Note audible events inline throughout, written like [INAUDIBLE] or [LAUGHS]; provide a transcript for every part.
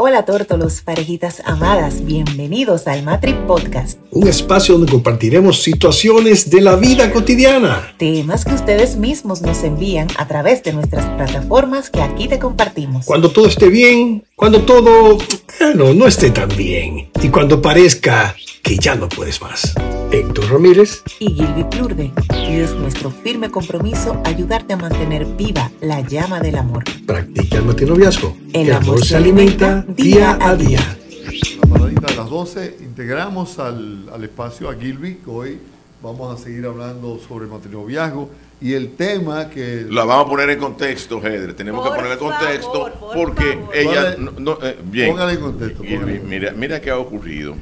Hola tórtolos, parejitas amadas, bienvenidos al Matri Podcast. Un espacio donde compartiremos situaciones de la vida cotidiana. Temas que ustedes mismos nos envían a través de nuestras plataformas que aquí te compartimos. Cuando todo esté bien, cuando todo, bueno, no esté tan bien. Y cuando parezca que ya no puedes más. Héctor Ramírez y Gilby Plurde. Y es nuestro firme compromiso ayudarte a mantener viva la llama del amor. Practica el matinoviazgo. El, amor, se alimenta día a día. La paradita de las 12, integramos al, al espacio a Gilby, hoy vamos a seguir hablando sobre matinoviazgo y el tema que... La vamos a poner en contexto, Hedre. Tenemos Por que poner en favor, contexto por porque favor. ella... Póngale- no- no, eh, bien. Póngale en contexto, póngale. mira, mira qué ha ocurrido.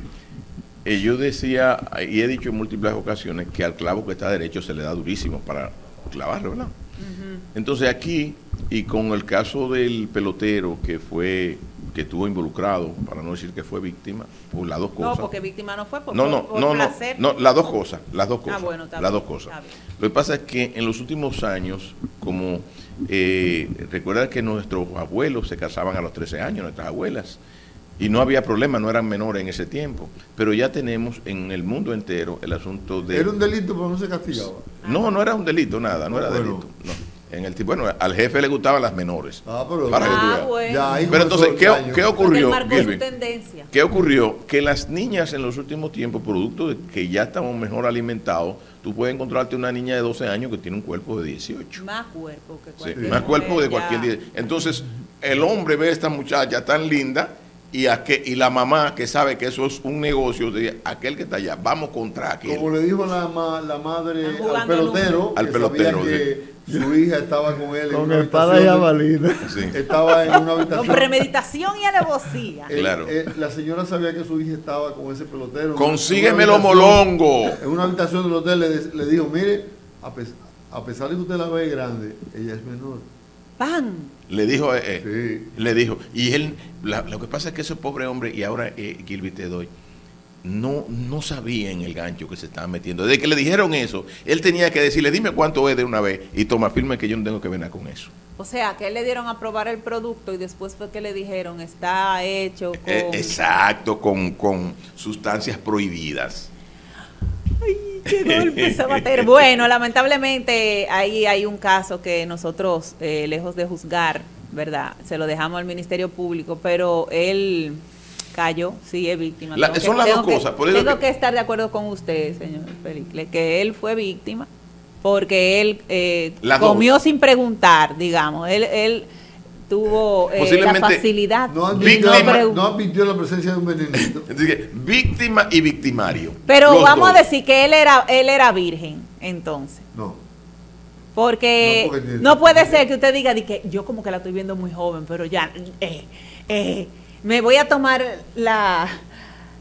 Eh, yo decía, y he dicho en múltiples ocasiones, que al clavo que está derecho se le da durísimo para clavarlo, ¿verdad? Entonces aquí, y con el caso del pelotero que fue, que estuvo involucrado, para no decir que fue víctima, por las dos No, cosas. porque víctima no fue, por, No, no, por no, no, placer. no, las dos cosas, las dos Ah, cosas, bueno, está las bien, dos cosas. Lo que pasa es que en los últimos años, como eh, recuerda que nuestros abuelos se casaban a los 13 años, nuestras abuelas, y no había problema, no eran menores en ese tiempo, pero ya tenemos en el mundo entero el asunto de... Era un delito, pero no se castigaba. No, no era un delito, nada, no era Bueno. delito. No. En el tipo, bueno, al jefe le gustaban las menores. Ah, pero... Para Ah, bueno. Ya Pero entonces, ¿qué, qué ocurrió? tendencia. ¿Qué ocurrió? Que las niñas en los últimos tiempos, producto de que ya estamos mejor alimentados, tú puedes encontrarte una niña de 12 años que tiene un cuerpo de 18. Más cuerpo que Sí, cualquier más cuerpo de cualquier ya. día. Entonces, el hombre ve a esta muchacha tan linda y, a que, y la mamá que sabe que eso es un negocio, de aquel que está allá, vamos contra aquel. Como le dijo la, ma- la madre al pelotero, Al que pelotero, sabía que su hija estaba con él en Con una espada y jabalina. Sí. Estaba en una Con habitación. premeditación y alevosía. Eh, Claro. eh, la señora sabía que su hija estaba con ese pelotero. Consíguemelo, molongo. En una habitación del hotel le, dijo, mire, a, pes- a pesar de que usted la ve grande, ella es menor. ¡Pam! Le dijo, eh, eh, Sí. le dijo, y él, la- lo que pasa es que ese pobre hombre, y ahora eh, Gilby te doy, no, no sabía en el gancho que se estaba metiendo. Desde que le dijeron eso, él tenía que decirle, dime cuánto es de una vez, y toma firme que yo no tengo que ver con eso. O sea, que le dieron a probar el producto y después fue que le dijeron, está hecho con... Eh, exacto, con, con sustancias prohibidas. ¡Qué golpe se va a tener! Bueno, [LAUGHS] lamentablemente ahí hay un caso que nosotros, eh, lejos de juzgar, ¿verdad? Se lo dejamos al Ministerio Público, pero él cayó, sí, es víctima. La- son las tengo dos cosas, por eso tengo que- que... estar de acuerdo con usted, señor Felicle, que él fue víctima porque él eh, Las dos. comió sin preguntar, digamos. Él, él tuvo eh, la facilidad. No admitió, Víctima. la, no admitió la presencia de un venenito. [LAUGHS] Así que, víctima y victimario. Pero vamos dos. a decir que él era, él era virgen, entonces. No. Porque No, porque tiene- no puede ser que usted diga de que yo como que la estoy viendo muy joven, pero ya eh, eh, me voy a tomar la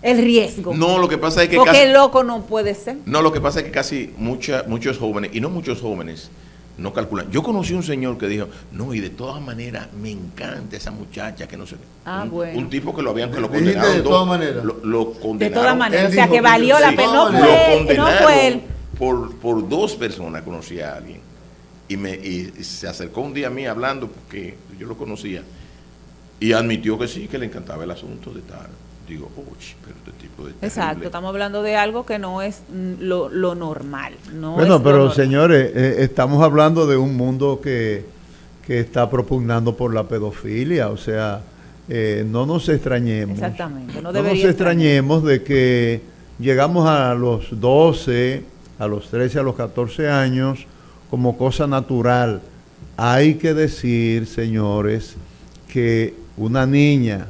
el riesgo. No, lo que pasa es que porque casi, loco no puede ser. no, lo que pasa es que casi mucha, muchos jóvenes, y no muchos jóvenes, no calculan. Yo conocí un señor que dijo, no, y de todas maneras me encanta esa muchacha que no sé. qué". Ah, un, bueno. un tipo que lo habían que lo condenaron. de todas maneras. Lo, lo De todas maneras, o sea que valió la sí. pena. No lo fue él. por, por dos personas, conocí a alguien. Y, me, y se acercó un día a mí hablando, porque yo lo conocía, y admitió que sí, que le encantaba el asunto de tal. Digo, uy, pero este tipo de... Exacto, terrible". estamos hablando de algo que no es mm, lo, lo normal. No bueno, es lo pero normal. señores, eh, estamos hablando de un mundo que, que está propugnando por la pedofilia, o sea, eh, no nos extrañemos. Exactamente, no nos extrañemos de que llegamos a los 12, a los 13, a los 14 años como cosa natural. Hay que decir, señores, que una niña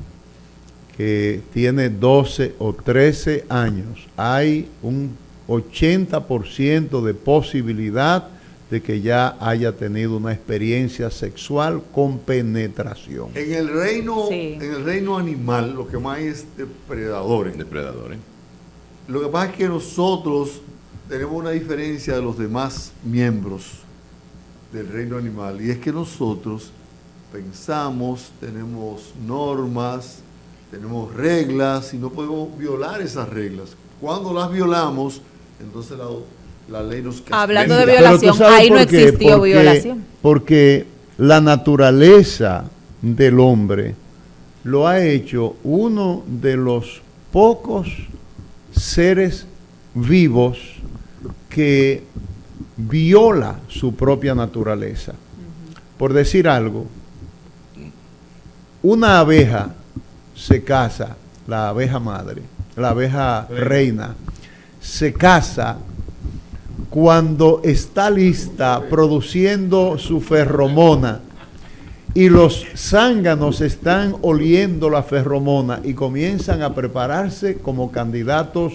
que tiene 12 o 13 años, hay un 80% de posibilidad de que ya haya tenido una experiencia sexual con penetración. En el reino, Sí. en el reino animal, lo que más hay es depredadores. Depredadores. Lo que pasa es que nosotros tenemos una diferencia de los demás miembros del reino animal y es que nosotros pensamos, tenemos normas, tenemos reglas y no podemos violar esas reglas. Cuando las violamos, entonces la, la ley nos castiga. Hablando de violación, ahí no qué, existió porque- violación. Porque la naturaleza del hombre lo ha hecho uno de los pocos seres vivos que viola su propia naturaleza. Por decir algo, una abeja se casa, la abeja madre, la abeja reina, se casa cuando está lista produciendo su ferromona y los zánganos están oliendo la ferromona y comienzan a prepararse como candidatos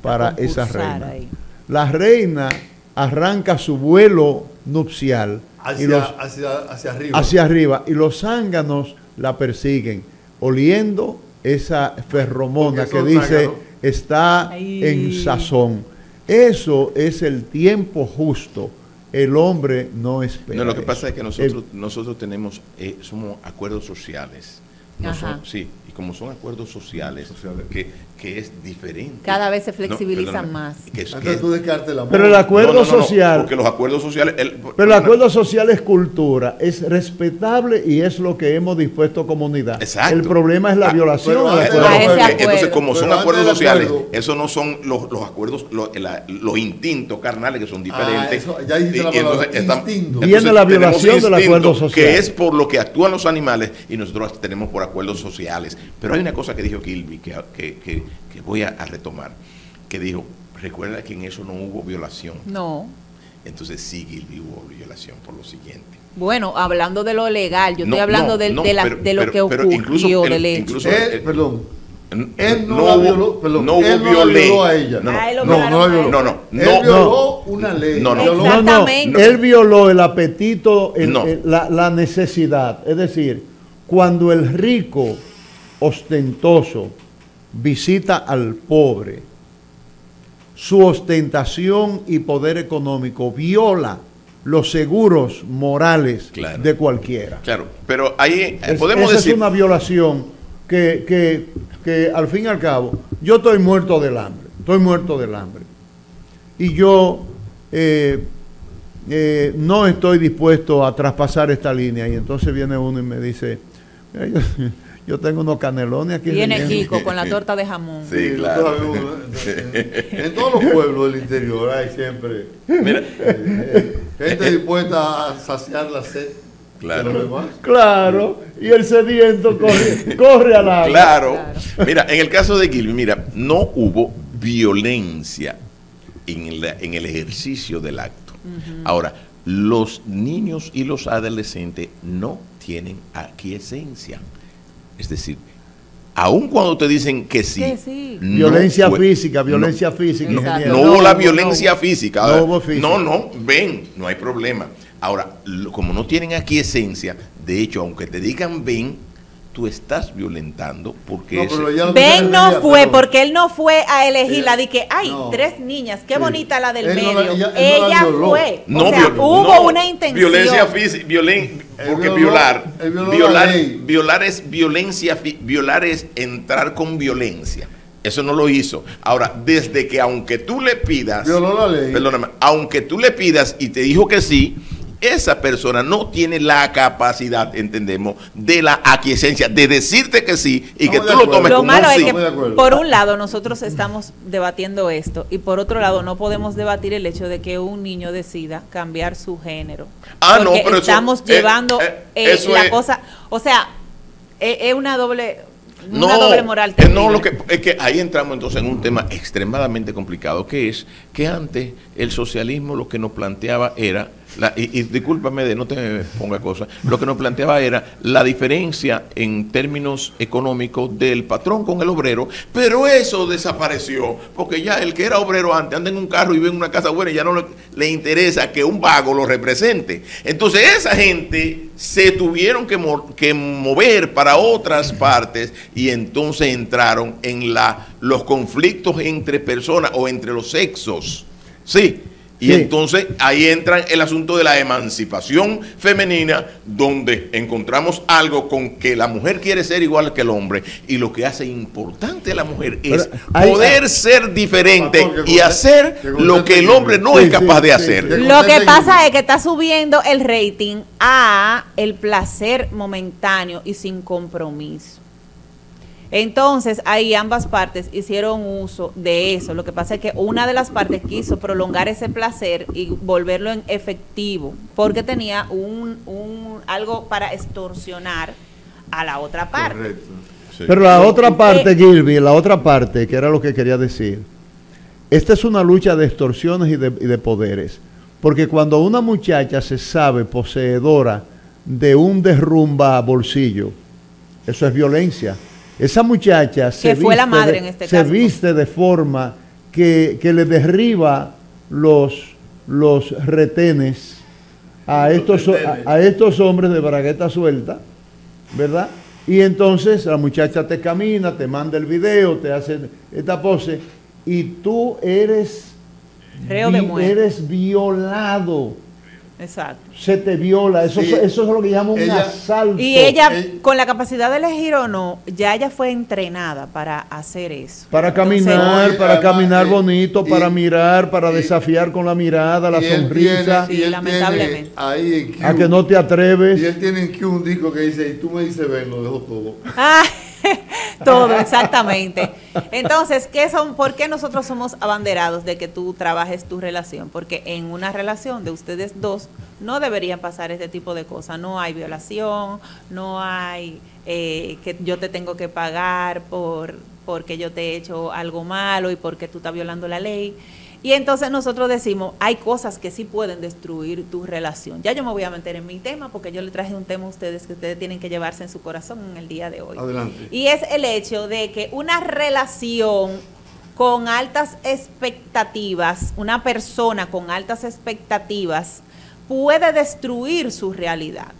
para esa reina. ahí. La reina arranca su vuelo nupcial y Hacia, los, hacia, hacia arriba. hacia arriba y los zánganos la persiguen, oliendo esa ferromona que dice está Ay. en sazón. Eso es el tiempo justo. El hombre no espera. No, lo que eso. pasa es que nosotros, El- nosotros tenemos, eh, somos acuerdos sociales. No son- sí, y como son acuerdos sociales, Sociales. Que, que es diferente. Cada vez se No, flexibilizan perdóname, más. que es- que Antes es- tú descartes la Pero el acuerdo No, no, no, no, social. porque los acuerdos sociales. el- Pero el acuerdo social es cultura, es respetable y es lo que hemos dispuesto comunidad. Exacto. El problema es la Ah, violación pero al acuerdo. Acuerdo. Entonces, como son Pero acuerdos sociales, acuerdo- esos no son los, los acuerdos, los, la- los instintos carnales que son diferentes. eso, ya dijiste la palabra, instinto. Viene la violación del acuerdo social. Que es por lo que actúan los animales y nosotros tenemos por acuerdos sociales. Pero hay una cosa que dijo Kilby que, que, que- voy a, a retomar, que dijo, recuerda que en eso no hubo violación. No. Entonces sí, Gilby, hubo violación por lo siguiente. Bueno, hablando de lo legal, yo No, estoy hablando no, de, no, de la- pero- de lo pero- que ocurrió, incluso el- del hecho. incluso- Él, eh, perdón. Él no, no la violó, perdón, no hubo él no la violó a ella. No, no, Ah, no, no la violó. él. No, no, él no. violó una ley. No, no. violó- No, no, Exactamente. él violó el apetito, el- No. el- la, la necesidad. Es decir, cuando el rico ostentoso visita al pobre, su ostentación y poder económico viola los seguros morales Claro. de cualquiera. Claro, pero ahí eh, Es- podemos esa decir... es una violación que, que- que al fin y al cabo, yo estoy muerto del hambre, estoy muerto del hambre. Y yo eh, eh, no estoy dispuesto a traspasar esta línea. Y entonces viene uno y me dice, "Mira, yo, tengo unos canelones aquí. Viene rellenos". Kiko con la torta de jamón. Sí, claro. [LAUGHS] en, todos los pueblos del interior hay siempre Mira, eh, gente dispuesta a saciar la sed Claro. de los demás. Claro, y el sediento corre, corre al agua. Claro. Mira, en el caso de Gilby, mira, no hubo violencia en el, en el ejercicio del acto. Ahora, los niños y los adolescentes no tienen aquiescencia. Es decir, aun cuando te dicen que sí. Que sí. no Violencia fue- física, violencia no, física, no hubo la violencia no. física. No hubo física. No, no, ven, no hay problema. Ahora, como no tienen aquí esencia, de hecho, aunque te digan ven, tú estás violentando porque No, Ben no fue porque él no fue a elegirla. Ella- Di que, ay, no. tres niñas, qué Sí. bonita la del Él no medio. la- ella- él no la ella violó. fue. no, o sea, hubo no, una intención. Violencia física, violen, porque violó- violar, violar, violar es violencia, violar es entrar con violencia. Eso no lo hizo. Ahora, desde que aunque tú le pidas, Violó la ley. perdóname, aunque tú le pidas y te dijo que sí, esa persona no tiene la capacidad, entendemos, de la aquiescencia, de decirte que sí y que tú lo tomes Lo como malo un es sí. que, Estoy de acuerdo. por un lado, nosotros estamos debatiendo esto y por otro lado, no podemos debatir el hecho de que un niño decida cambiar su género. Ah, no, pero estamos eh, llevando eh, eh, eso la es- cosa, o sea, es una doble, No, una doble moral. eh, terrible. no, lo que es que ahí entramos entonces en un tema extremadamente complicado, que es que antes el socialismo lo que nos planteaba era, y, discúlpame de no te ponga cosas, lo que nos planteaba era la diferencia en términos económicos del patrón con el obrero, pero eso desapareció, porque ya el que era obrero antes anda en un carro y vive en una casa buena y ya no le, interesa que un vago lo represente. Entonces esa gente se tuvieron que, mo- que mover para otras partes y entonces entraron en los conflictos entre personas o entre los sexos. Sí. Y Sí. entonces ahí entra el asunto de la emancipación femenina, donde encontramos algo con que la mujer quiere ser igual que el hombre. Y lo que hace importante a la mujer es hay- poder ser diferente Pastor, y hacer que lo que el hombre no Sí, es capaz sí, de hacer. sí. Lo que pasa es que está subiendo el rating a el placer momentáneo y sin compromiso. Entonces, ahí ambas partes hicieron uso de eso. Lo que pasa es que una de las partes quiso prolongar ese placer y volverlo en efectivo, porque tenía un, un algo para extorsionar a la otra parte. Correcto. Sí. Pero la otra parte, Eh, Gilby, la otra parte, que era lo que quería decir, esta es una lucha de extorsiones y de, y de poderes. Porque cuando una muchacha se sabe poseedora de un derrumba bolsillo, eso es violencia. Esa muchacha se, la viste madre de, en este se caso. viste de forma que, que le derriba los, los retenes a estos, a, a estos hombres de bragueta suelta, ¿verdad? Y entonces la muchacha te camina, te manda el video, te hace esta pose y tú eres, Reo de vi- muerte. eres violado. Exacto. Se te viola, eso, Sí. eso es lo que llaman un Ella- asalto. Y ella, Ey. con la capacidad de elegir o no, ya ella fue entrenada para hacer eso. Para caminar, para además, caminar eh, bonito, para y- mirar, para y- desafiar con la mirada, la Y sonrisa, tiene- y lamentablemente. tiene ahí en Q, a que no te Y atreves. él tiene en Q un disco que dice, y tú me dices ven, lo dejo todo. Ah, [LAUGHS] todo, exactamente. Entonces, ¿qué son, ¿por qué nosotros somos abanderados de que tú trabajes tu relación? Porque en una relación de ustedes dos no deberían pasar este tipo de cosas. No hay violación, no hay eh, que yo te tengo que pagar por porque yo te he hecho algo malo y porque tú estás violando la ley. Y entonces nosotros decimos, hay cosas que sí pueden destruir tu relación. Ya yo me voy a meter en mi tema porque yo le traje un tema a ustedes que ustedes tienen que llevarse en su corazón en el día de hoy. Adelante. Y es el hecho de que una relación con altas expectativas, una persona con altas expectativas, puede destruir su realidad.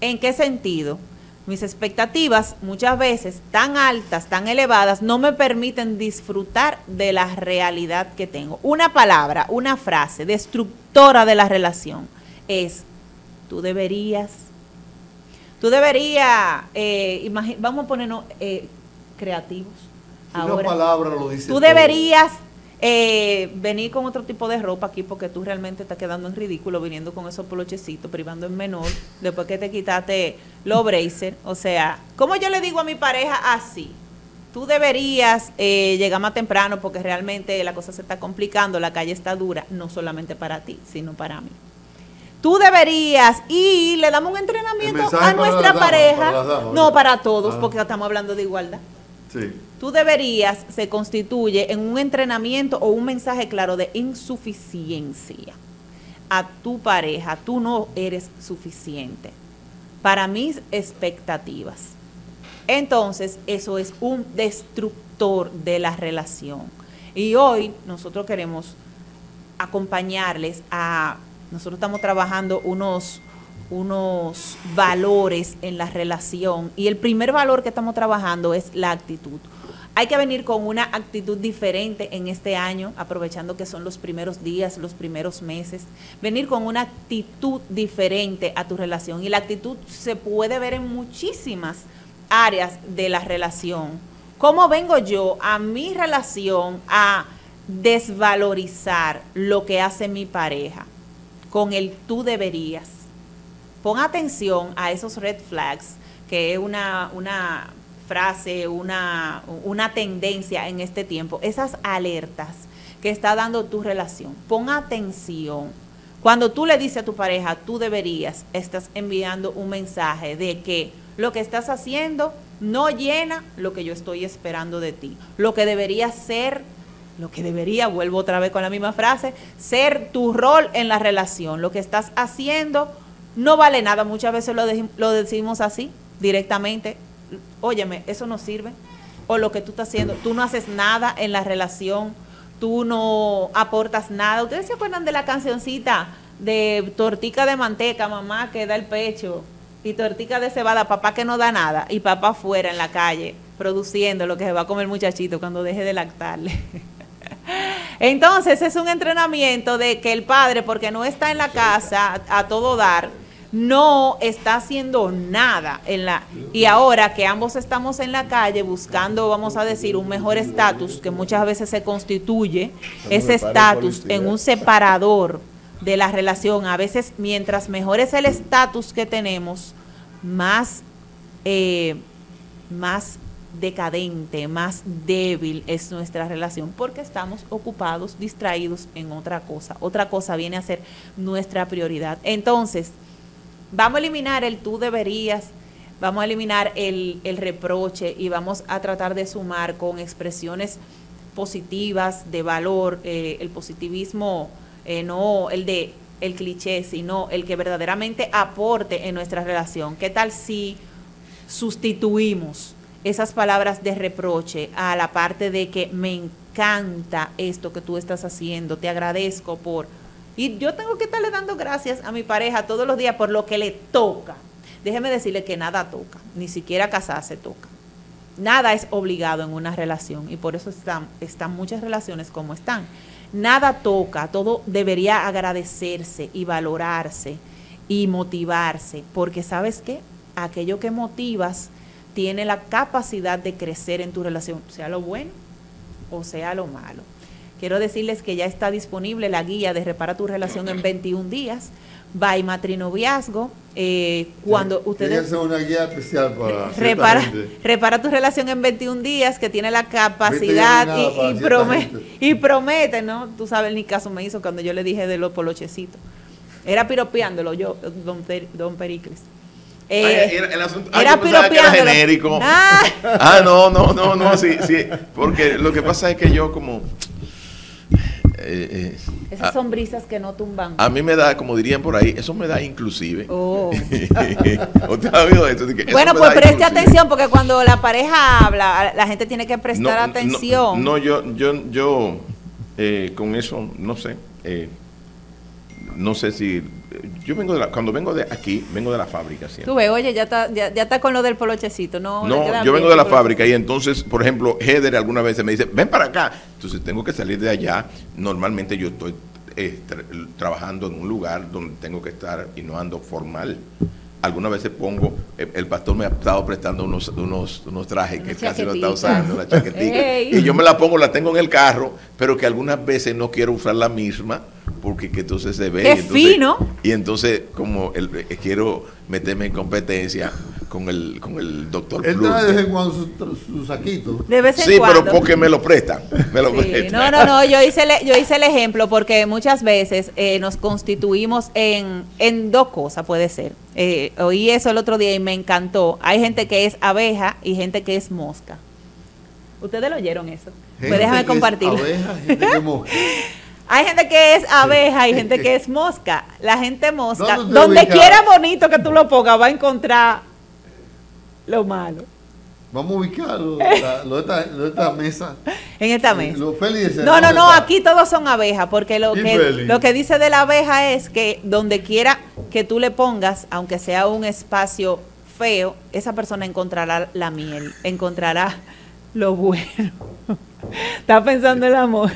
¿En qué sentido? Mis expectativas muchas veces tan altas, tan elevadas, no me permiten disfrutar de la realidad que tengo. Una palabra, una frase destructora de la relación es, tú deberías, tú deberías, eh, vamos a ponernos eh, creativos. Una Ahora. palabra lo dice Tú todo. Eh, venir con otro tipo de ropa aquí porque tú realmente estás quedando en ridículo viniendo con esos polochecitos, privando en menor, después que te quitaste los bracer. O sea, ¿cómo yo le digo a mi pareja así? Tú deberías eh, llegar más temprano porque realmente la cosa se está complicando, la calle está dura, no solamente para ti, sino para mí. Tú deberías, y le damos un entrenamiento a nuestra pareja, para no para todos, Ah. porque estamos hablando de igualdad Sí. Tú deberías se constituye en un entrenamiento o un mensaje claro de insuficiencia a tu pareja. Tú no eres suficiente para mis expectativas. Entonces, eso es un destructor de la relación. Y hoy nosotros queremos acompañarles a, nosotros estamos trabajando unos, unos valores en la relación y el primer valor que estamos trabajando es la actitud. Hay que venir con una actitud diferente en este año, aprovechando que son los primeros días, los primeros meses. Venir con una actitud diferente a tu relación. Y la actitud se puede ver en muchísimas áreas de la relación. ¿Cómo vengo yo a mi relación a desvalorizar lo que hace mi pareja con el tú deberías? Pon atención a esos red flags, que es una, una frase, una, una tendencia en este tiempo, esas alertas que está dando tu relación. Pon atención. Cuando tú le dices a tu pareja, tú deberías, estás enviando un mensaje de que lo que estás haciendo no llena lo que yo estoy esperando de ti. Lo que debería ser, lo que debería, vuelvo otra vez con la misma frase, ser tu rol en la relación. Lo que estás haciendo no vale nada. Muchas veces lo, lo decimos así, directamente. Óyeme, eso no sirve. O lo que tú estás haciendo, tú no haces nada en la relación, tú no aportas nada. ¿Ustedes se acuerdan de la cancioncita de tortica de manteca, mamá que da el pecho? Y tortica de cebada, papá que no da nada. Y papá fuera en la calle, produciendo lo que se va a comer el muchachito cuando deje de lactarle. [LAUGHS] Entonces es un entrenamiento de que el padre, porque no está en la casa a, a todo dar, no está haciendo nada en la y ahora que ambos estamos en la calle buscando, vamos a decir, un mejor estatus que muchas veces se constituye ese estatus en un separador de la relación. A veces mientras mejor es el estatus que tenemos, más eh, más decadente, más débil es nuestra relación porque estamos ocupados, distraídos en otra cosa. Otra cosa viene a ser nuestra prioridad. Entonces, vamos a eliminar el tú deberías, vamos a eliminar el, el reproche y vamos a tratar de sumar con expresiones positivas, de valor, eh, el positivismo, eh, no el de el cliché, sino el que verdaderamente aporte en nuestra relación. ¿Qué tal si sustituimos esas palabras de reproche a la parte de que me encanta esto que tú estás haciendo, te agradezco por... Y yo tengo que estarle dando gracias a mi pareja todos los días por lo que le toca. Déjeme decirle que nada toca, ni siquiera casarse toca. Nada es obligado en una relación y por eso están, muchas relaciones como están. Nada toca, todo debería agradecerse y valorarse y motivarse, porque sabes qué, aquello que motivas tiene la capacidad de crecer en tu relación, sea lo bueno o sea lo malo. Quiero decirles que ya está disponible la guía de Repara tu relación en 21 días by matrinoviazgo. Eh, cuando ustedes. una guía especial para. Repara, repara, tu relación en 21 días, que tiene la capacidad y, promete, y, promete, ¿no? Tú sabes, ni caso me hizo cuando yo le dije de los polochecitos. Era piropeándolo yo, don, don Pericles. Eh, era, el asunto, era, era genérico. Ah. [LAUGHS] ah. no, no, no, no, sí, sí. Porque lo que pasa es que yo como eh, eh, Esas son brisas que no tumban. A mí me da, como dirían por ahí, eso me da inclusive. Oh. [LAUGHS] Bueno, pues preste atención porque cuando la pareja habla, la gente tiene que prestar atención. No, yo, yo, yo eh, con eso, no sé. no sé si yo vengo de la, cuando vengo de aquí, vengo de la fábrica siempre. Tú ves, oye, ya está, ya, está con lo del polochecito, ¿no? No, yo vengo de la fábrica y entonces, por ejemplo, Heder alguna vez me dice, ven para acá. Entonces tengo que salir de allá. Normalmente yo estoy eh, trabajando en un lugar donde tengo que estar y no ando formal. Algunas veces pongo, eh, el pastor me ha estado prestando unos, unos, unos trajes que casi no está usando, la chaquetita. [LAUGHS] Y yo me la pongo, la tengo en el carro, pero que algunas veces no quiero usar la misma porque que entonces se ve. Qué fino. Y entonces, como el, eh, quiero meterme en competencia con el, con el doctor Él trae de vez en cuando su, saquito. De vez en sí, pero porque me lo prestan. Me lo No, no, no, yo hice, yo hice el ejemplo porque muchas veces eh, nos constituimos en, en dos cosas, puede ser. Eh, oí eso el otro día y me encantó. Hay gente que es abeja y gente que es mosca. ¿Ustedes lo oyeron eso? pues déjame compartir. Abeja, gente que mosca. [LAUGHS] Hay gente que es abeja y gente que es mosca. La gente mosca, donde quiera bonito que tú lo pongas, va a encontrar lo malo. Vamos a ubicarlo, [LAUGHS] lo, de esta, mesa. En esta mesa. no, no, no, aquí todos son abejas, porque lo que, lo que dice de la abeja es que donde quiera que tú le pongas, aunque sea un espacio feo, esa persona encontrará la miel, encontrará lo bueno. Está pensando el amor.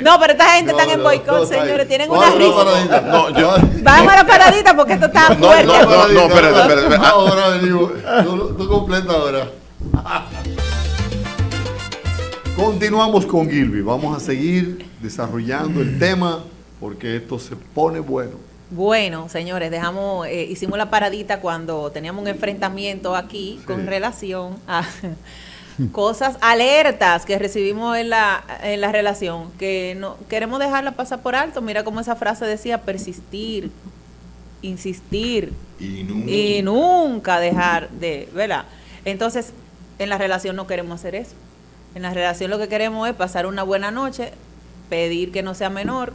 no, pero esta gente está en boicot, señores. Tienen una risa. No, yo, Vamos a la paradita porque esto está fuerte. No, no, no, espérate, espérate. Ahora venimos. Tú, completa ahora. Continuamos con Gilby. Vamos a seguir desarrollando el tema porque esto se pone bueno. Bueno, señores, dejamos, eh, hicimos la paradita cuando teníamos un enfrentamiento aquí con relación a [LAUGHS] cosas, alertas que recibimos en la, en la relación, que no queremos dejarla pasar por alto. Mira cómo esa frase decía, persistir, insistir y nunca, dejar de, ¿verdad? Entonces, en la relación no queremos hacer eso. En la relación lo que queremos es pasar una buena noche, pedir que no sea menor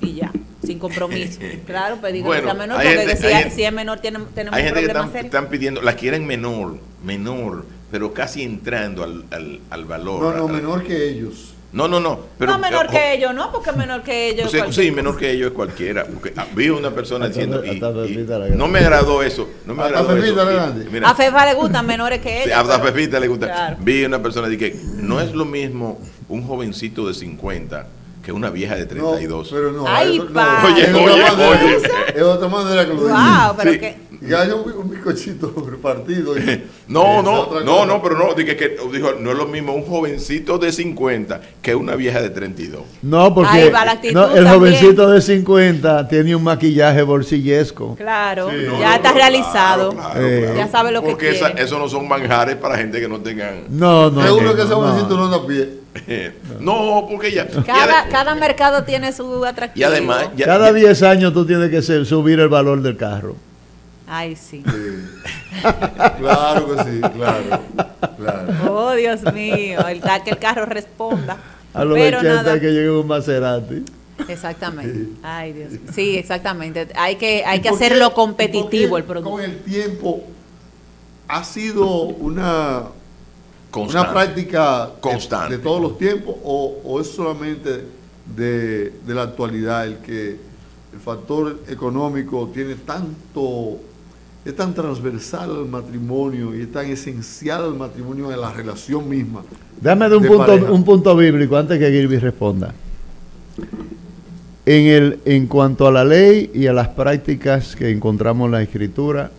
y ya sin compromiso. [LAUGHS] Claro, pedir que sea menor, porque si, es menor tiene, tenemos hay gente que están, pidiendo, la quieren menor, menor, pero casi entrando al, al, al valor. No, no, menor que ellos. No, no, no. Pero, no menor que ellos, ¿no? Porque menor que ellos. sí, menor que ellos es cualquiera. Porque ah, vi una persona diciendo. Y, no me agradó eso. No me agradó eso. a Fefa le gustan menores que ellos. a Fefita le gusta. Vi una persona que no es lo mismo un jovencito de 50 que una vieja de 32. No, pero no. Ay, no, oye, oye, oye. Es otra manera que lo Wow, pero que Y hay un, un bizcochito [LAUGHS] repartido. y- [LAUGHS] No, no, no, cosa. no, pero no, dije que dijo, no es lo mismo un jovencito de 50 que una vieja de 32. No, porque Ahí va la actitud no, el también. jovencito de 50 tiene un maquillaje bolsillesco. Claro, Sí, ya no, está Claro, realizado. claro, Eh, claro. Ya sabe lo que Porque esa- quiere. eso no son manjares para gente que no tengan. No, no. Seguro no, que ese no. jovencito no anda a pie. [LAUGHS] no, porque ya. y Cada, mercado tiene su y atractivo. además, ya- Cada ya- 10 años tú tienes que ser- subir el valor del carro. Ay, sí. Sí. [LAUGHS] claro que sí, claro. claro. Oh, Dios mío, el, que el carro responda. A los Pero 80 nada. que llegue un Maserati. Exactamente. Ay, Dios. mío. Sí, exactamente. Hay que, hay ¿Y que qué- hacerlo y competitivo el producto. Con el tiempo ha sido una, Constante. una práctica de- Constante. De, todos los tiempos o, o es solamente de, de la actualidad el que el factor económico tiene tanto, es tan transversal al matrimonio y es tan esencial al matrimonio en la relación misma. Dame de un, De punto, pareja. un punto bíblico antes que Gilby responda. En, el, en cuanto a la ley y a las prácticas que encontramos en la escritura,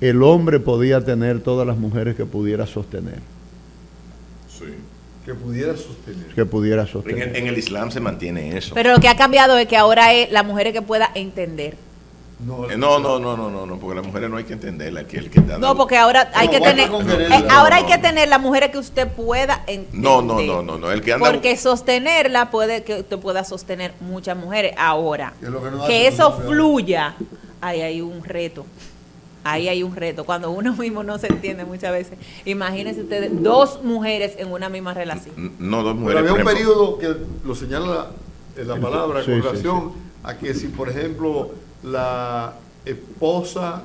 el hombre podía tener todas las mujeres que pudiera sostener. Que pudiera sostener. Que pudiera En sostener. el, en el Islam se mantiene eso. Pero lo que ha cambiado es que ahora es la mujer que pueda entender. No, Eh, no, no, no, no, no, no, porque las mujeres no hay que entenderla. Que el que está No, dando- porque ahora hay que tener, eh, ahora hay que tener las mujeres que usted pueda entender. No, no, no, no, no. El que anda. Porque sostenerla puede que usted pueda sostener muchas mujeres. Ahora, Que eso fluya, ahí hay un reto. Ahí hay un reto. Cuando uno [LAUGHS] mismo no se entiende muchas veces. Imagínense ustedes, dos mujeres en una misma relación. No, dos Pero mujeres. había un periodo que lo señala en la palabra Sí, con sí, relación a que si, por ejemplo, la esposa,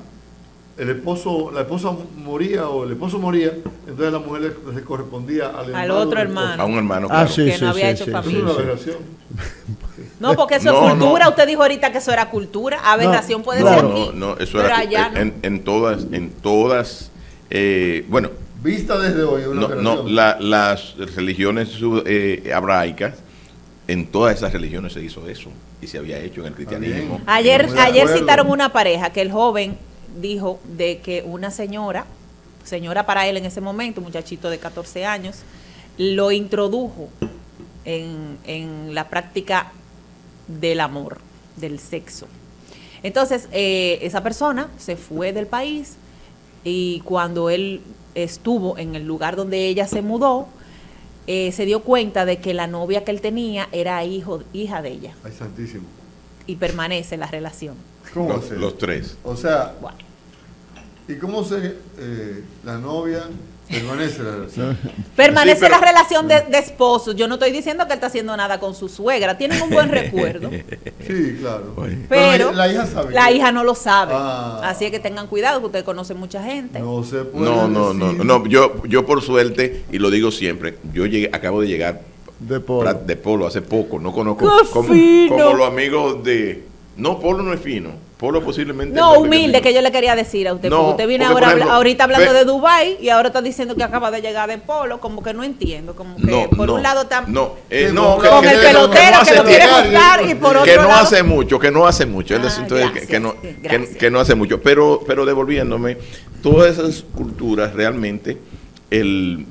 el esposo, la esposa moría o el esposo moría, entonces la mujer le, correspondía al, Al hermano otro hermano. A un hermano, Ah, claro. que sí, no había sí, hecho familia. es una sí, sí. aberración. [LAUGHS] No, porque eso No, es cultura. no. Usted dijo ahorita que eso era cultura. Aberración puede claro. ser No, aquí. no, eso pero era allá no. en, en todas, en todas, eh, bueno, Vista desde hoy, una no, no, la- las religiones sud- eh, abraicas, en todas esas religiones se hizo eso y se había hecho en el cristianismo. Ayer, ayer citaron una pareja que el joven dijo de que una señora, señora para él en ese momento, un muchachito de 14 años, lo introdujo en, en la práctica del amor, del sexo. Entonces, eh, esa persona se fue del país y cuando él estuvo en el lugar donde ella se mudó, eh, se dio cuenta de que la novia que él tenía era hijo, hija de ella Ay, santísimo. y permanece la relación. ¿Cómo Los, los tres. O sea, Bueno, ¿y cómo se eh, la novia permanece la relación? [LAUGHS] permanece Sí, pero- la relación de, de esposos. Yo no estoy diciendo que él está haciendo nada con su suegra. Tienen un buen [LAUGHS] recuerdo, Sí, claro. pero la, la hija sabe. la hija no lo sabe. Ah. Así es que tengan cuidado, que ustedes conocen mucha gente. No se puede No, no, no, decir. no, yo, yo por suerte, y lo digo siempre, yo llegué, acabo de llegar De polo. de Polo hace poco, no conozco ¡Qué como, como los amigos de... No, Polo no es fino, Polo posiblemente... No, humilde que yo le quería decir a usted. No, porque usted viene porque, ahora, por habla- ejemplo, ahorita hablando de Dubai y ahora está diciendo que acaba de llegar de Polo. Como que no entiendo. Como que No, por no, un lado está No, eh, no, con que, con que- el que- que no pelotero que hace lo quiere y por otro que no lado... hace mucho, que no hace mucho. El Ah, es que, gracias, que no, que no hace mucho. Pero, pero devolviéndome, todas esas culturas realmente, el,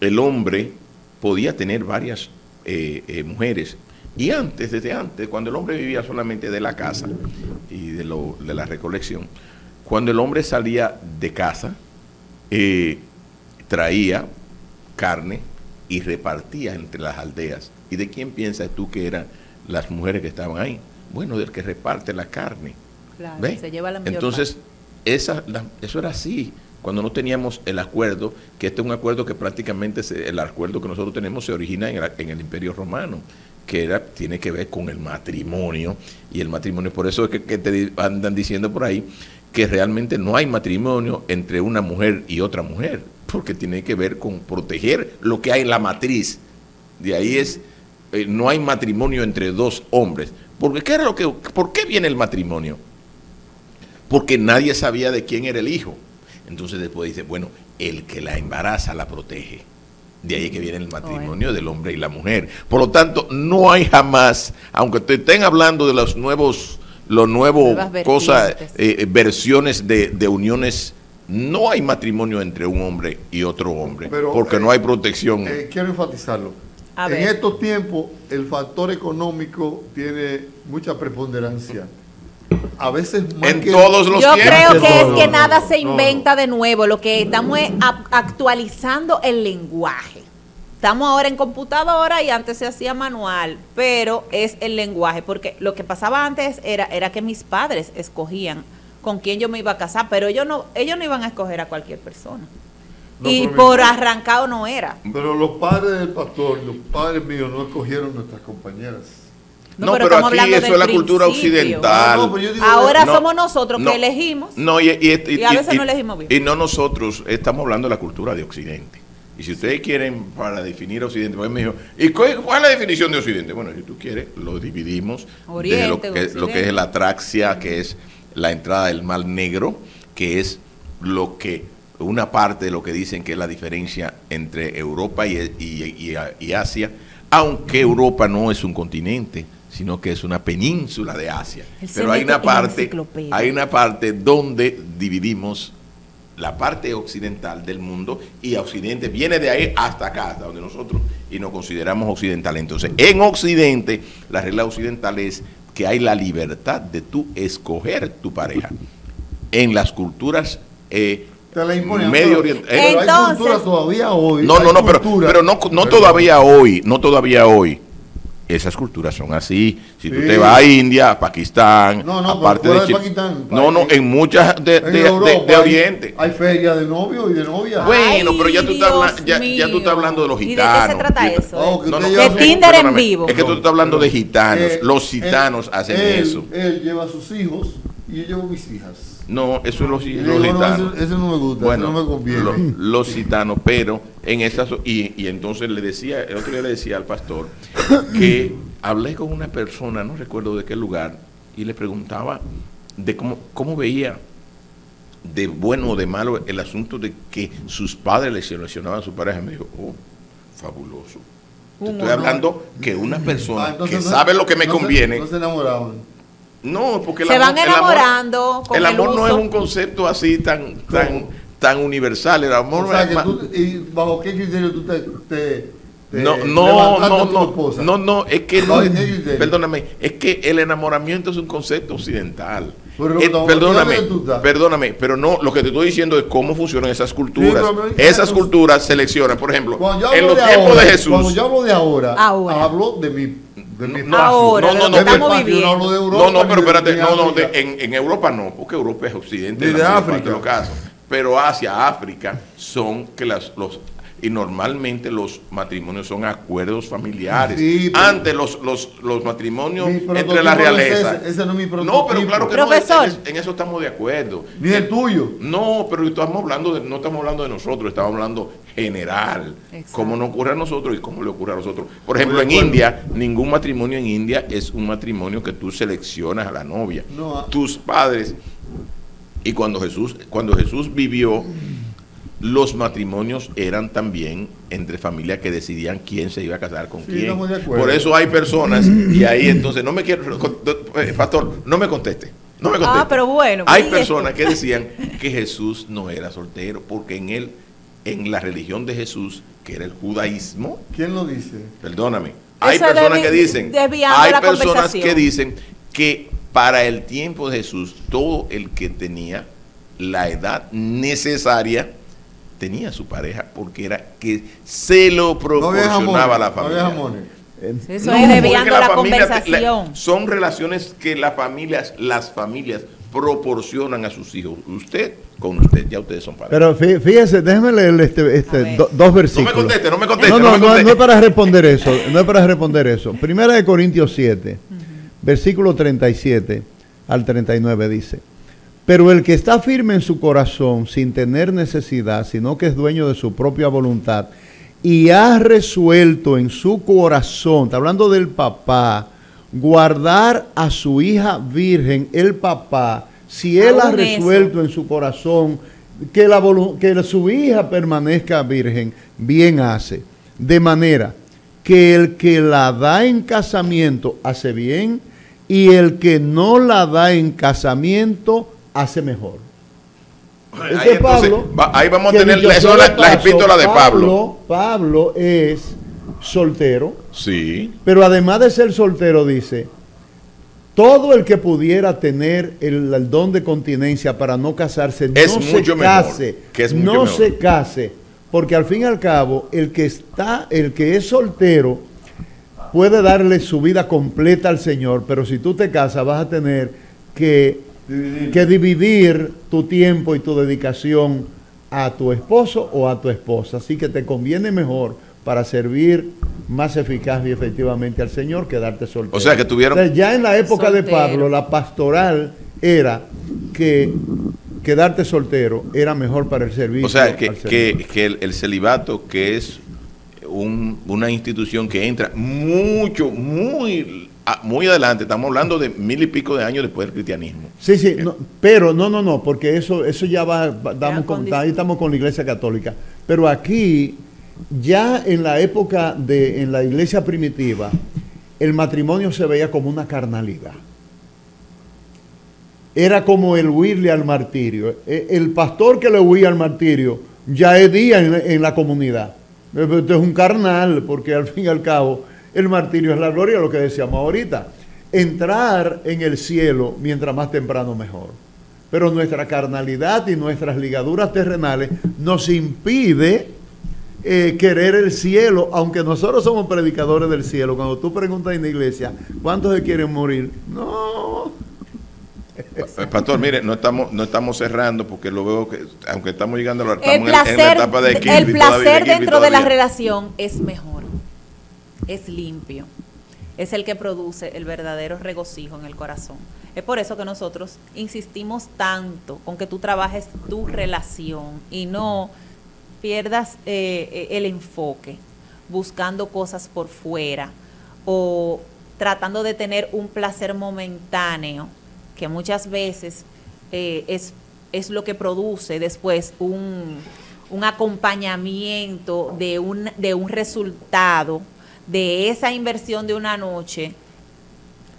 el hombre podía tener varias eh, eh, mujeres. Y antes, desde antes, cuando el hombre vivía solamente de la casa y de, lo, de la recolección, cuando el hombre salía de casa, eh, traía carne y repartía entre las aldeas. ¿Y de quién piensas tú que eran las mujeres que estaban ahí? Bueno, del que reparte la carne. Claro, ¿Ve? se lleva la mayor Entonces, esa, la- eso era así. Cuando no teníamos el acuerdo, que este es un acuerdo que prácticamente se- el acuerdo que nosotros tenemos se origina en, la- en el Imperio Romano, que era, tiene que ver con el matrimonio. Y el matrimonio, por eso es que, te andan diciendo por ahí que realmente no hay matrimonio entre una mujer y otra mujer, porque tiene que ver con proteger lo que hay en la matriz. De ahí es, eh, no hay matrimonio entre dos hombres. Porque, ¿qué era lo que, ¿Por qué viene el matrimonio? porque nadie sabía de quién era el hijo. Entonces después dice, bueno, el que la embaraza la protege. De ahí que viene el matrimonio del hombre y la mujer. Por lo tanto, no hay jamás, aunque te estén hablando de los nuevos, los nuevos Nuevas cosas, vertientes. eh, versiones de, de uniones. No hay matrimonio entre un hombre y otro hombre, Pero, porque eh, no hay protección. Eh, quiero enfatizarlo. A en ver. estos tiempos, el factor económico tiene mucha preponderancia. A veces más en que- todos los Yo tiempos. creo que es No, que no, nada no, se no, inventa de nuevo, lo que estamos es actualizando el lenguaje. Estamos ahora en computadora y antes se hacía manual, pero es el lenguaje, porque lo que pasaba antes era, era que mis padres escogían con quién yo me iba a casar, pero ellos no, ellos no iban a escoger a cualquier persona. No, y por arrancado no era. Pero los padres del pastor, los padres míos no escogieron nuestras compañeras. No, pero, estamos aquí hablando eso es la cultura occidental. No, no, pero Ahora No, somos nosotros no, que elegimos. No, y, y- y- Y a veces y- no elegimos bien. Y no nosotros, estamos hablando de la cultura de Occidente. Y si ustedes quieren para definir Occidente, pues me dijo, ¿y cuál, cuál es la definición de Occidente? Bueno, si tú quieres, lo dividimos Oriente, de lo que, lo que es la atraxia, que es la entrada del mal negro, que es lo que una parte de lo que dicen que es la diferencia entre Europa y, y- y- y Asia, aunque Europa no es un continente, sino que es una península de Asia. Él Pero hay una parte, hay una parte donde dividimos la parte occidental del mundo y occidente viene de ahí hasta acá, hasta donde nosotros y nos consideramos occidentales. Entonces, en occidente, la regla occidental es que hay la libertad de tú escoger tu pareja. En las culturas eh, Te la imponen. medio pero- hay Entonces- cultura todavía hoy. No, no, no, pero, pero no, no todavía hoy, no todavía hoy. Esas culturas son así. Si tú Sí. te vas a India, a Pakistán, No, no, aparte de de Chi- Pakistán, No, no, en muchas de, En de- de- Europa de hay- Oriente. Hay feria de novio y de novia. Bueno, Ay, pero ya tú, estás ya, ya tú estás hablando de los gitanos. ¿Y de qué se trata Y- eso? Oh, que No, usted no, lleva De su- Tinder en vivo. Es que tú estás hablando de gitanos. Eh, los gitanos él- hacen él- eso. Él lleva a sus hijos y yo llevo mis hijas. No, eso es los, los no, gitanos. eso, eso no me gusta, Bueno, eso no me conviene. lo- los gitanos, pero en esas y, y entonces le decía, el otro día le decía al pastor que [CLEARS THROAT] hablé con una persona, no recuerdo de qué lugar, y le preguntaba de cómo, cómo veía de bueno o de malo el asunto de que sus padres le seleccionaban a su pareja. Me dijo, oh, fabuloso. Te estoy hablando que una persona Ah, entonces que no- sabe lo que me no se- conviene. no se enamoraban. No, porque el Se amor- van el amor- enamorando con el el amor no es un concepto así tan tan tan universal. El amor O sea, es que tú- ¿Y bajo qué criterio tú te, no, no, no, no, no, no, es que no, perdóname, es que el enamoramiento es un concepto occidental. Eh, perdóname, perdóname, pero no, lo que te estoy diciendo es cómo funcionan esas culturas. me- esas culturas seleccionan, por ejemplo, Cuando yo en los de tiempos ahora, de Jesús. Cuando yo hablo de ahora, Ahora. hablo de mi, de mi No, espacio. Ahora, no, de no, lo no, Yo no viviendo. hablo de Europa. No, no, pero de- espérate, no, no, de- en, en Europa no, porque Europa es occidente. Ni de parte África. los casos. Pero Asia, África, son que las, los, y normalmente los matrimonios son acuerdos familiares. Sí, pero- Antes los, los, los matrimonios entre la no es realeza. ese, ese no es mi no, prototipo. pero claro que Profesor. no, en, en eso estamos de acuerdo. Ni el tuyo. No, pero estamos hablando de, no estamos hablando de nosotros, estamos hablando general, Exacto. cómo nos ocurre a nosotros y cómo le ocurre a nosotros. Por ejemplo, en. India, ningún matrimonio en India es un matrimonio que tú seleccionas a la novia. No, ah. Tus padres, y cuando Jesús, cuando Jesús vivió, los matrimonios eran también entre familias que decidían quién se iba a casar con Sí, quién. estamos de acuerdo. Por eso hay personas, y ahí entonces, no me quiero, eh, pastor, no me conteste. No me conteste. Ah, pero bueno. Hay ¿y personas esto? que decían que Jesús no era soltero, porque en él, en la religión de Jesús, que era el judaísmo, ¿Quién lo dice? perdóname, hay Eso personas que dicen, desviando hay personas que dicen que para el tiempo de Jesús, todo el que tenía la edad necesaria tenía su pareja porque era que se lo No proporcionaba jamones. la No familia. jamones. Eso No, es la, familia la- conversación. son relaciones que las familias, las familias proporcionan a sus hijos. Usted con usted, ya ustedes son padres. Pero fí- fíjese, déjeme leer este, este, do- dos no versículos. me conteste, no me conteste. No, no, no, me no, conteste. no es para responder eso, no es para responder eso. Primera de Corintios 7, versículo 37 al 39 dice, pero el que está firme en su corazón sin tener necesidad, sino que es dueño de su propia voluntad y ha resuelto en su corazón, está hablando del papá, guardar a su hija virgen, el papá, si él ha eso. resuelto en su corazón que, la que su hija permanezca virgen, bien hace. De manera que el que la da en casamiento hace bien y el que no la da en casamiento hace mejor. Ahí, entonces, Pablo, va- ahí vamos a tener, dicho eso la, la de Pablo. Pablo es soltero, Sí. pero además de ser soltero dice, todo el que pudiera tener el, el don de continencia para no casarse, Es no se mejor, case, que es mucho no mejor. se case, porque al fin y al cabo el que está, el que es soltero puede darle su vida completa al Señor, pero si tú te casas vas a tener que que dividir tu tiempo y tu dedicación a tu esposo o a tu esposa. Así que te conviene mejor para servir más eficaz y efectivamente al Señor quedarte soltero. O sea, que tuvieron- O sea, ya en la época de. Pablo, la pastoral era que quedarte soltero era mejor para el servicio. O sea, que, que, que el, el celibato, que es un- una institución que entra mucho, muy, muy adelante, estamos hablando de mil y pico de años después del cristianismo. Sí, sí, no, pero no, no, no, porque eso, eso ya va, damos Ya con, condi- ahí estamos con la iglesia católica. Pero aquí, ya en la época de, en la iglesia primitiva, el matrimonio se veía como una carnalidad. Era como el huirle al martirio. E- El pastor que le huía al martirio ya es día en, en la comunidad. Esto es un carnal, porque al fin y al cabo el martirio es la gloria, lo que decíamos ahorita. Entrar en el cielo mientras más temprano mejor. Pero nuestra carnalidad y nuestras ligaduras terrenales nos impide eh, querer el cielo, aunque nosotros somos predicadores del cielo. Cuando tú preguntas en la iglesia, ¿cuántos se quieren morir? No, Pastor, mire, no estamos, no estamos cerrando porque lo veo que, aunque estamos llegando a la, El estamos en- en, la placer, etapa de el Kirby, todavía, placer dentro de la todavía. relación es mejor, es limpio, es el que produce el verdadero regocijo en el corazón. Es por eso que nosotros insistimos tanto con que tú trabajes tu relación y no pierdas eh, eh, el enfoque buscando cosas por fuera o tratando de tener un placer momentáneo que muchas veces eh, es, es lo que produce después un, un acompañamiento de un, de un resultado de esa inversión de una noche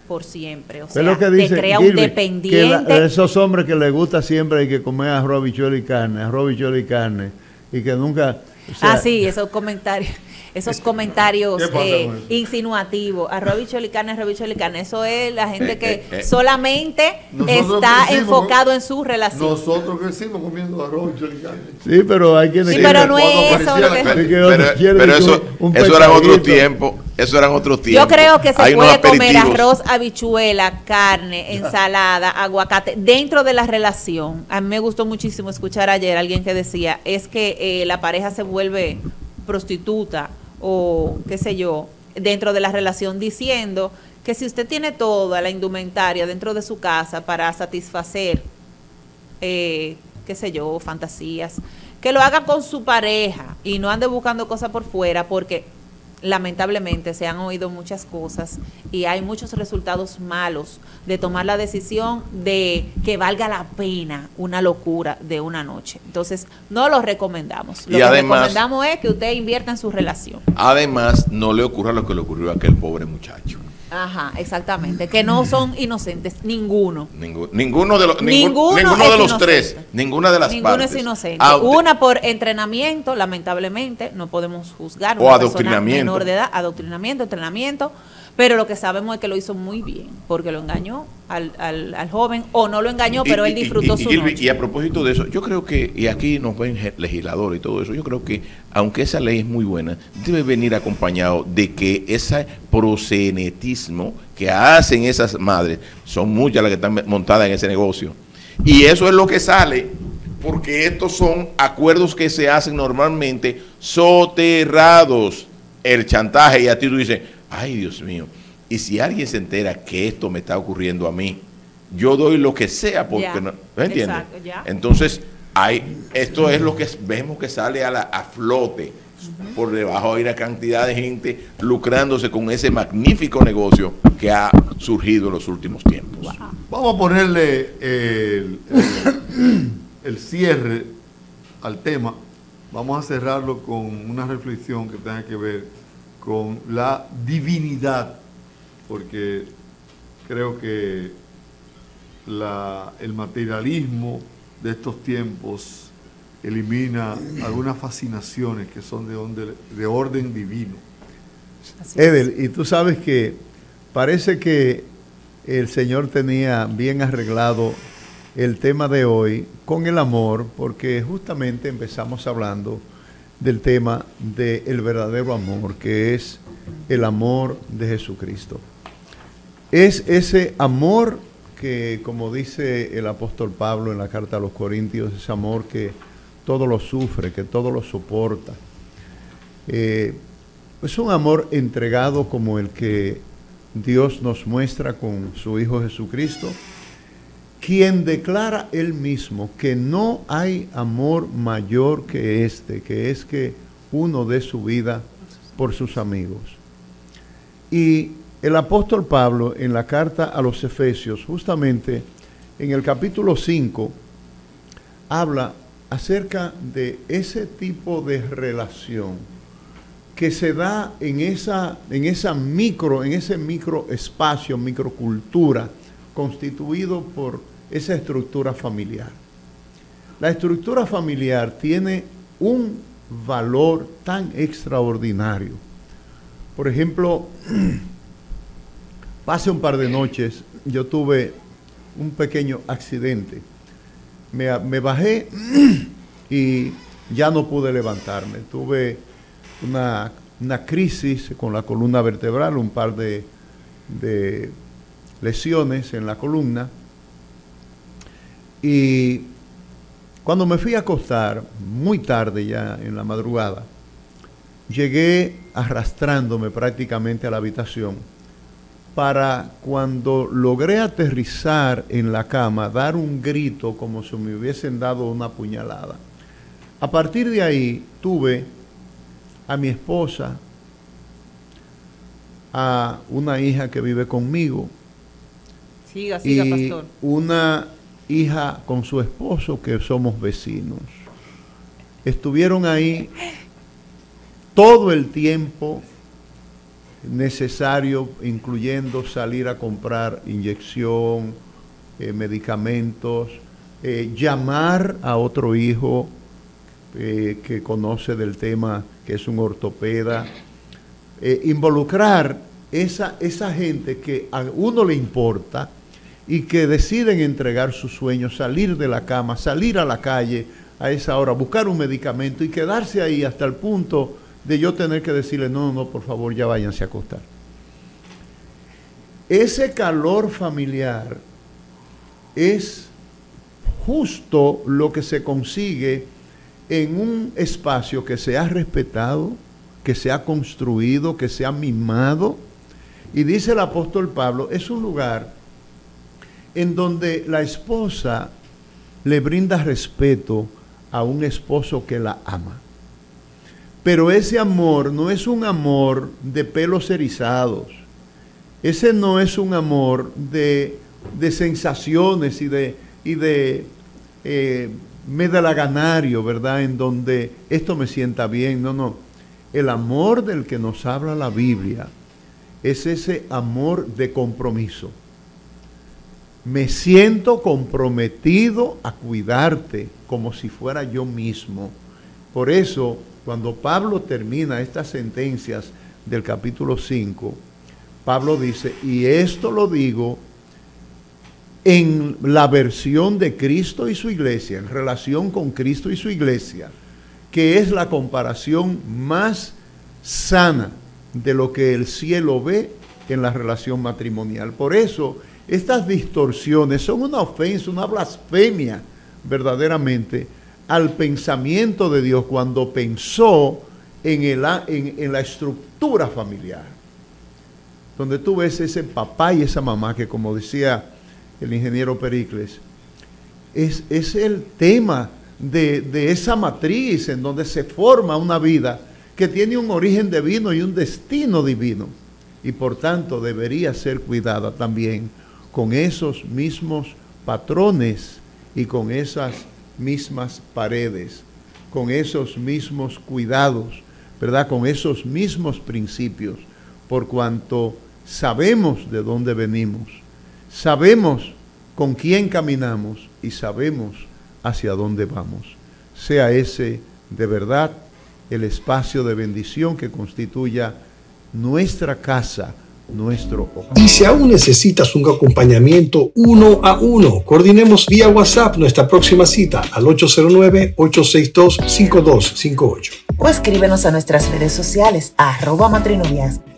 por siempre. O sea, lo que dice te crea Gilby, un que dependiente. la- esos hombres que les gusta siempre hay que comer arroz, bichuelo y carne, arroz, bichuelo y carne, y que nunca... o sea, ah, sí, esos comentarios. Esos comentarios ¿Qué pasa eh, insinuativos, arroz, bichuelo y arroz, bichuelo y carne. Eso es la gente Eh, que eh, eh. solamente Nosotros está crecimos enfocado en su relación. Nosotros crecimos comiendo arroz y cholicane. Sí, pero hay quienes Sí, que- pero no es eso lo que... Pero, pero que eso, un- un eso eran otros tiempos, eso eran otros tiempos. Yo creo que se Hay puede comer arroz, habichuela, carne, ensalada, aguacate dentro de la relación. A mí me gustó muchísimo escuchar ayer a alguien que decía es que eh, la pareja se vuelve prostituta o qué sé yo dentro de la relación diciendo que si usted tiene toda la indumentaria dentro de su casa para satisfacer eh, qué sé yo, fantasías, que lo haga con su pareja y no ande buscando cosas por fuera porque lamentablemente se han oído muchas cosas y hay muchos resultados malos de tomar la decisión de que valga la pena una locura de una noche. Entonces, no lo recomendamos. Lo Y que además- recomendamos es que usted invierta en su relación. Además, no le ocurra lo que le ocurrió a aquel pobre muchacho. Ajá, exactamente. Que no son inocentes, ninguno. Ninguno, ninguno de los, ningún- Ninguno ninguno es de los inocente. tres, ninguna de las Ninguno partes. es inocente. Ah, Una por entrenamiento, lamentablemente, no podemos juzgar. O una adoctrinamiento. Menor de edad, adoctrinamiento, entrenamiento. Pero lo que sabemos es que lo hizo muy bien, porque lo engañó al, al, al joven, o no lo engañó, pero y- él disfrutó y- y- su noche. Y a propósito de eso, yo creo que, y aquí nos ven legisladores y todo eso, yo creo que, aunque esa ley es muy buena, debe venir acompañado de que ese prosenetismo que hacen esas madres, son muchas las que están montadas en ese negocio. Y eso es lo que sale, porque estos son acuerdos que se hacen normalmente soterrados. El chantaje, y a ti tú dices, ay Dios mío, y si alguien se entera que esto me está ocurriendo a mí, yo doy lo que sea porque no, ¿me entiendes? exacto. Entonces, hay, esto es lo que vemos que sale a, la, a flote. Por debajo hay una cantidad de gente lucrándose con ese magnífico negocio que ha surgido en los últimos tiempos. Vamos a ponerle el, el- el cierre al tema. Vamos a cerrarlo con una reflexión que tenga que ver con la divinidad, porque creo que el materialismo de estos tiempos elimina algunas fascinaciones que son de, de orden divino. Edel, y tú sabes que parece que el Señor tenía bien arreglado el tema de hoy con el amor, porque justamente empezamos hablando del tema del verdadero amor, que es el amor de Jesucristo. Es ese amor que, como dice el apóstol Pablo en la carta a los Corintios, ese amor que todo lo sufre, que todo lo soporta. Eh, es un amor entregado como el que Dios nos muestra con su Hijo Jesucristo, quien declara él mismo que no hay amor mayor que este, que es que uno dé su vida por sus amigos. Y el apóstol Pablo en la carta a los Efesios, justamente en el capítulo 5, habla acerca de ese tipo de relación que se da en esa, en esa micro, en ese microespacio, microcultura, constituido por esa estructura familiar. La estructura familiar tiene un valor tan extraordinario. Por ejemplo, [CLEARS THROAT] hace un par de noches yo tuve un pequeño accidente. Me, bajé [CLEARS THROAT] y ya no pude levantarme. Tuve una, crisis con la columna vertebral, un par de lesiones en la columna. Y cuando me fui a acostar, muy tarde ya en la madrugada, llegué arrastrándome prácticamente a la habitación para cuando logré aterrizar en la cama, dar un grito como si me hubiesen dado una puñalada. A partir de ahí tuve a mi esposa, a una hija que vive conmigo. Siga, siga, y Una hija con su esposo que somos vecinos. Estuvieron ahí todo el tiempo necesario, incluyendo salir a comprar inyección, eh, medicamentos, eh, llamar a otro hijo eh, que conoce del tema que es un ortopeda, involucrar esa, esa gente que a uno le importa y que deciden entregar sus sueños, salir de la cama, salir a la calle a esa hora, buscar un medicamento y quedarse ahí hasta el punto de yo tener que decirle, no, no, por favor, ya váyanse a acostar. Ese calor familiar es justo lo que se consigue en un espacio que se ha respetado, que se ha construido, que se ha mimado. Y dice el apóstol Pablo, es un lugar en donde la esposa le brinda respeto a un esposo que la ama. Pero ese amor no es un amor de pelos erizados. Ese no es un amor de, sensaciones y de, y de eh, me da la ganario, ¿verdad? En donde esto me sienta bien. No, no. El amor del que nos habla la Biblia es ese amor de compromiso. Me siento comprometido a cuidarte como si fuera yo mismo. Por eso, cuando Pablo termina estas sentencias del capítulo 5, Pablo dice, y esto lo digo en la versión de Cristo y su iglesia, en relación con Cristo y su iglesia, que es la comparación más sana de lo que el cielo ve en la relación matrimonial. Por eso, estas distorsiones son una ofensa, una blasfemia verdaderamente al pensamiento de Dios cuando pensó en, el, en, en la estructura familiar. Donde tú ves ese papá y esa mamá que, como decía el ingeniero Pericles, es, es el tema de, de, esa matriz en donde se forma una vida que tiene un origen divino y un destino divino. Y por tanto debería ser cuidada también con esos mismos patrones y con esas mismas paredes, con esos mismos cuidados, ¿verdad? Con esos mismos principios, por cuanto sabemos de dónde venimos sabemos con quién caminamos y sabemos hacia dónde vamos. Sea ese de verdad el espacio de bendición que constituya nuestra casa, nuestro hogar. Y si aún necesitas un acompañamiento uno a uno, coordinemos vía WhatsApp nuestra próxima cita al 809-862-5258. O escríbenos a nuestras redes sociales, arroba matrinoviazgo.